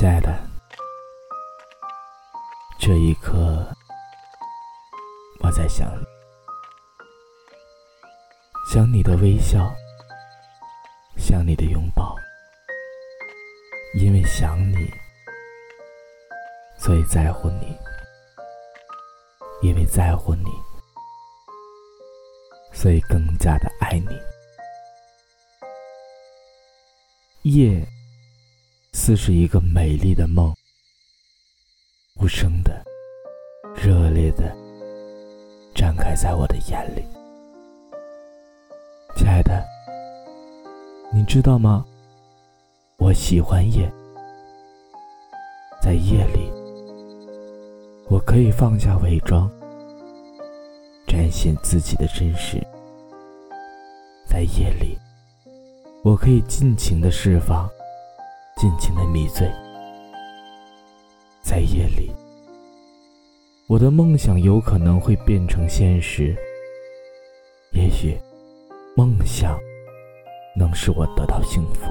亲爱的，这一刻我在想你，想你的微笑，想你的拥抱，因为想你，所以在乎你，因为在乎你，所以更加的爱你。夜。似是一个美丽的梦，无声的、热烈的展开在我的眼里。亲爱的，你知道吗？我喜欢夜，在夜里，我可以放下伪装，展现自己的真实。在夜里，我可以尽情的释放。尽情的迷醉，在夜里，我的梦想有可能会变成现实。也许，梦想能使我得到幸福。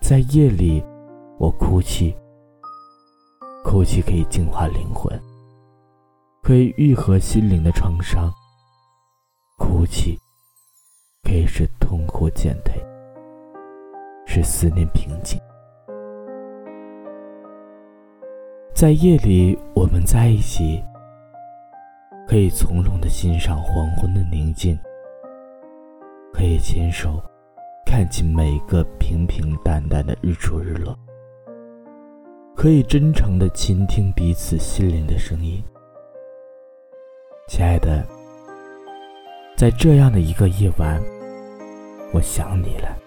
在夜里，我哭泣，哭泣可以净化灵魂，可以愈合心灵的创伤。哭泣可以使痛苦减退。是思念平静，在夜里我们在一起，可以从容的欣赏黄昏的宁静，可以牵手看尽每个平平淡淡的日出日落，可以真诚的倾听彼此心灵的声音。亲爱的，在这样的一个夜晚，我想你了。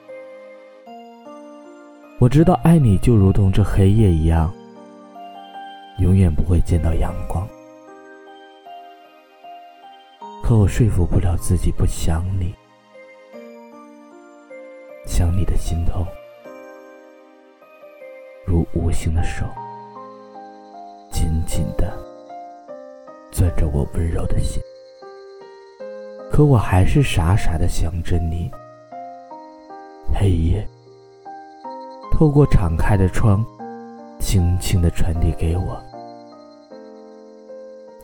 我知道爱你就如同这黑夜一样，永远不会见到阳光。可我说服不了自己不想你，想你的心痛，如无形的手，紧紧的攥着我温柔的心。可我还是傻傻的想着你，黑夜。透过敞开的窗，轻轻的传递给我。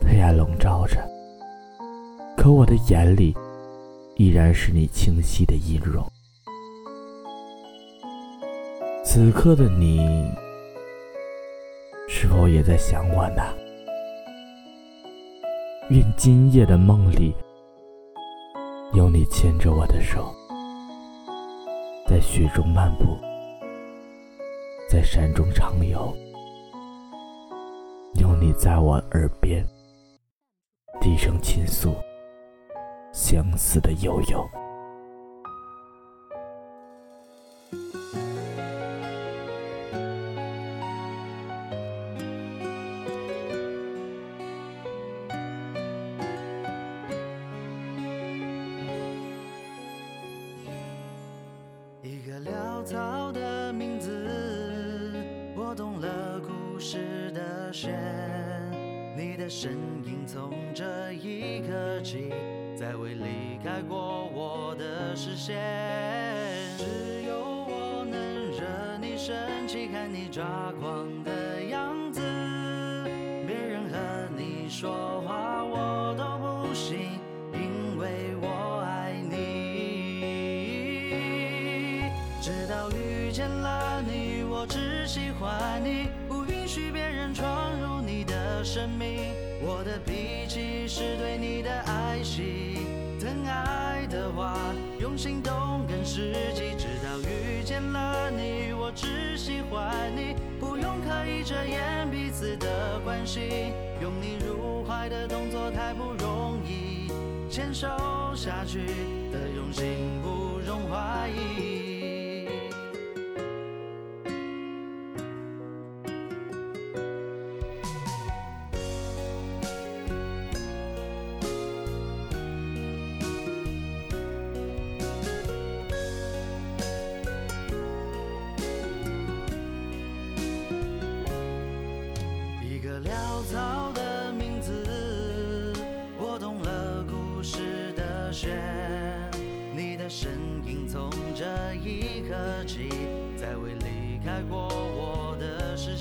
黑暗笼罩着，可我的眼里依然是你清晰的音容。此刻的你，是否也在想我呢？愿今夜的梦里，有你牵着我的手，在雪中漫步。在山中畅游，有你在我耳边低声倾诉相思的悠悠。动了故事的弦，你的身影从这一刻起，再未离开过我的视线。只有我能惹你生气，看你抓狂的样子。别人和你说不允许别人闯入你的生命。我的脾气是对你的爱惜，疼爱的话用行动更实际。直到遇见了你，我只喜欢你，不用刻意遮掩彼此的关系。拥你入怀的动作太不容易，牵手下去的用心不容怀疑。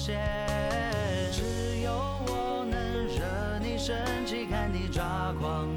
只有我能惹你生气，看你抓狂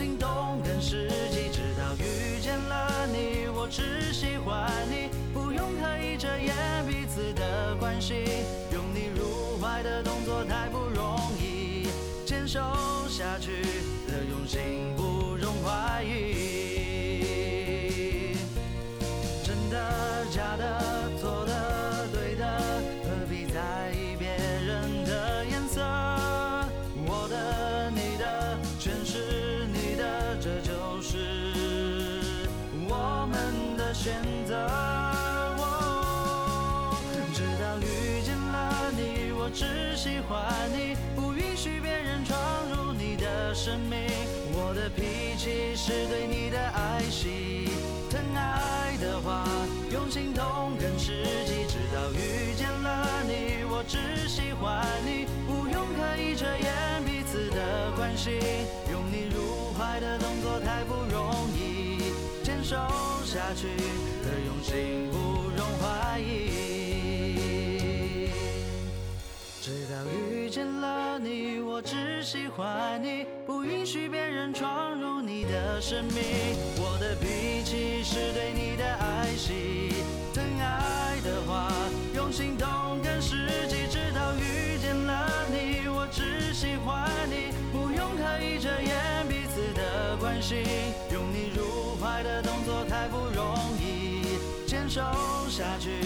心动更实际。直到遇见了你，我只喜欢你，不用刻意遮掩彼此的关系。拥你入怀的动作太不容易，坚守下去的用心不选择。我直到遇见了你，我只喜欢你，不允许别人闯入你的生命。我的脾气是对你的爱惜，疼爱的话用行动更实际。直到遇见了你，我只喜欢你，不用刻意遮掩彼此的关系。拥你入怀的动作太不，守下去的用心不容怀疑。直到遇见了你，我只喜欢你，不允许别人闯入你的生命。我的脾气是对你的爱惜，疼爱的话用行动更实际。直到遇走下去